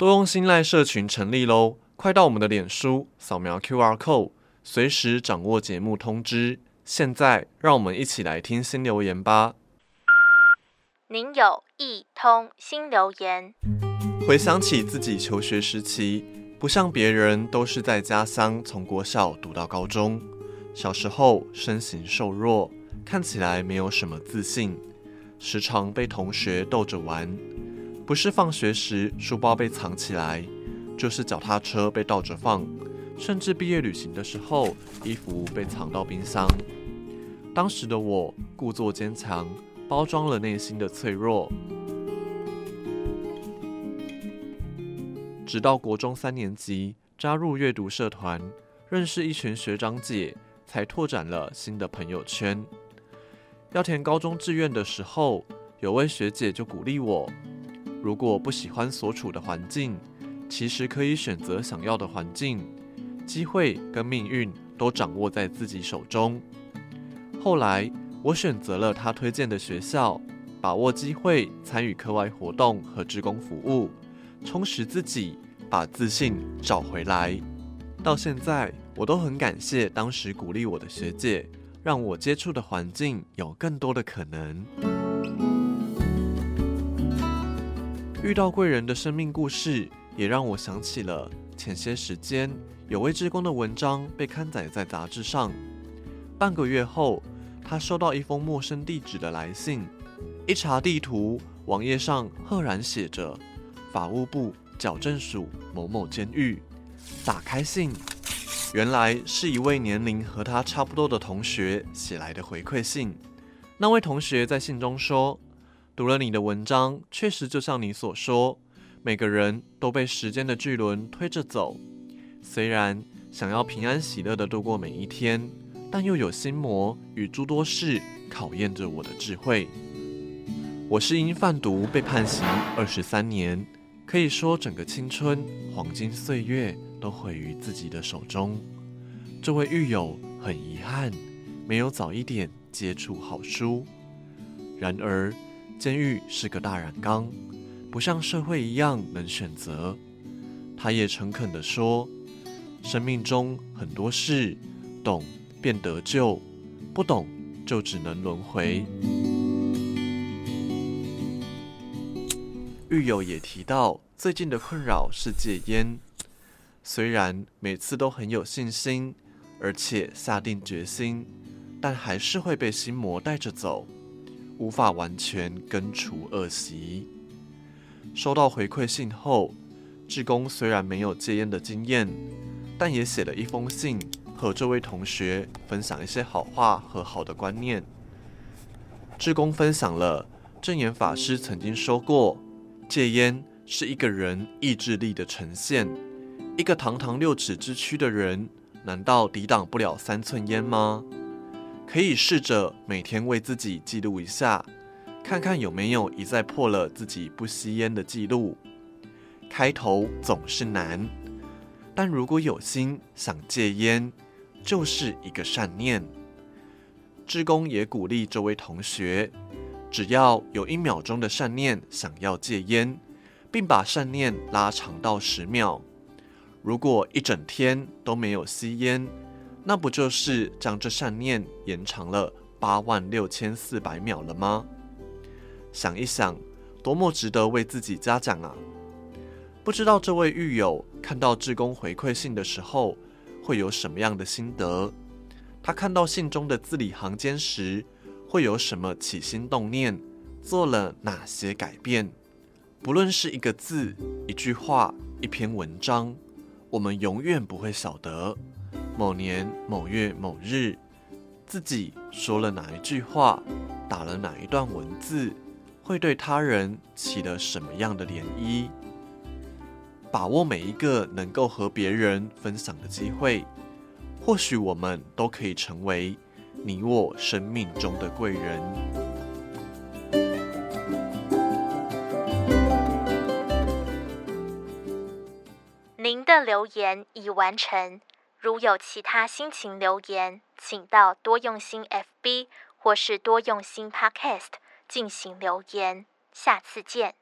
多用心赖社群成立喽！快到我们的脸书扫描 QR code，随时掌握节目通知。现在，让我们一起来听新留言吧。您有一通新留言。回想起自己求学时期，不像别人都是在家乡从国小读到高中。小时候身形瘦弱，看起来没有什么自信，时常被同学逗着玩。不是放学时书包被藏起来，就是脚踏车被倒着放，甚至毕业旅行的时候，衣服被藏到冰箱。当时的我故作坚强，包装了内心的脆弱。直到国中三年级加入阅读社团，认识一群学长姐，才拓展了新的朋友圈。要填高中志愿的时候，有位学姐就鼓励我。如果不喜欢所处的环境，其实可以选择想要的环境，机会跟命运都掌握在自己手中。后来，我选择了他推荐的学校，把握机会参与课外活动和志工服务，充实自己，把自信找回来。到现在，我都很感谢当时鼓励我的学姐，让我接触的环境有更多的可能。遇到贵人的生命故事，也让我想起了前些时间有位志工的文章被刊载在杂志上。半个月后，他收到一封陌生地址的来信，一查地图，网页上赫然写着“法务部矫正署某某监狱”。打开信，原来是一位年龄和他差不多的同学写来的回馈信。那位同学在信中说，读了你的文章，确实就像你所说，每个人都被时间的巨轮推着走。虽然想要平安喜乐地度过每一天，但又有心魔与诸多事考验着我的智慧。我是因贩毒被判刑二十三年，可以说整个青春黄金岁月都毁于自己的手中。这位狱友很遗憾，没有早一点接触好书。然而，监狱是个大染缸，不像社会一样能选择。他也诚恳地说：“生命中很多事，懂便得救，不懂就只能轮回。”狱友也提到，最近的困扰是戒烟。虽然每次都很有信心，而且下定决心，但还是会被心魔带着走。无法完全根除恶习。收到回馈信后，志工虽然没有戒烟的经验，但也写了一封信，和这位同学分享一些好话和好的观念。志工分享了证严法师曾经说过：“戒烟是一个人意志力的呈现。一个堂堂六尺之躯的人，难道抵挡不了三寸烟吗？”可以试着每天为自己记录一下，看看有没有一再破了自己不吸烟的记录。开头总是难，但如果有心想戒烟，就是一个善念。志工也鼓励这位同学，只要有一秒钟的善念想要戒烟，并把善念拉长到十秒。如果一整天都没有吸烟，那不就是将这善念延长了八万六千四百秒了吗？想一想，多么值得为自己嘉奖啊！不知道这位狱友看到志工回馈信的时候，会有什么样的心得？他看到信中的字里行间时，会有什么起心动念？做了哪些改变？不论是一个字、一句话、一篇文章，我们永远不会晓得。某年某月某日，自己说了哪一句话，打了哪一段文字，会对他人起了什么样的涟漪？把握每一个能够和别人分享的机会，或许我们都可以成为你我生命中的贵人。您的留言已完成。如有其他心情留言，请到多用心 FB 或是多用心 Podcast 进行留言。下次见。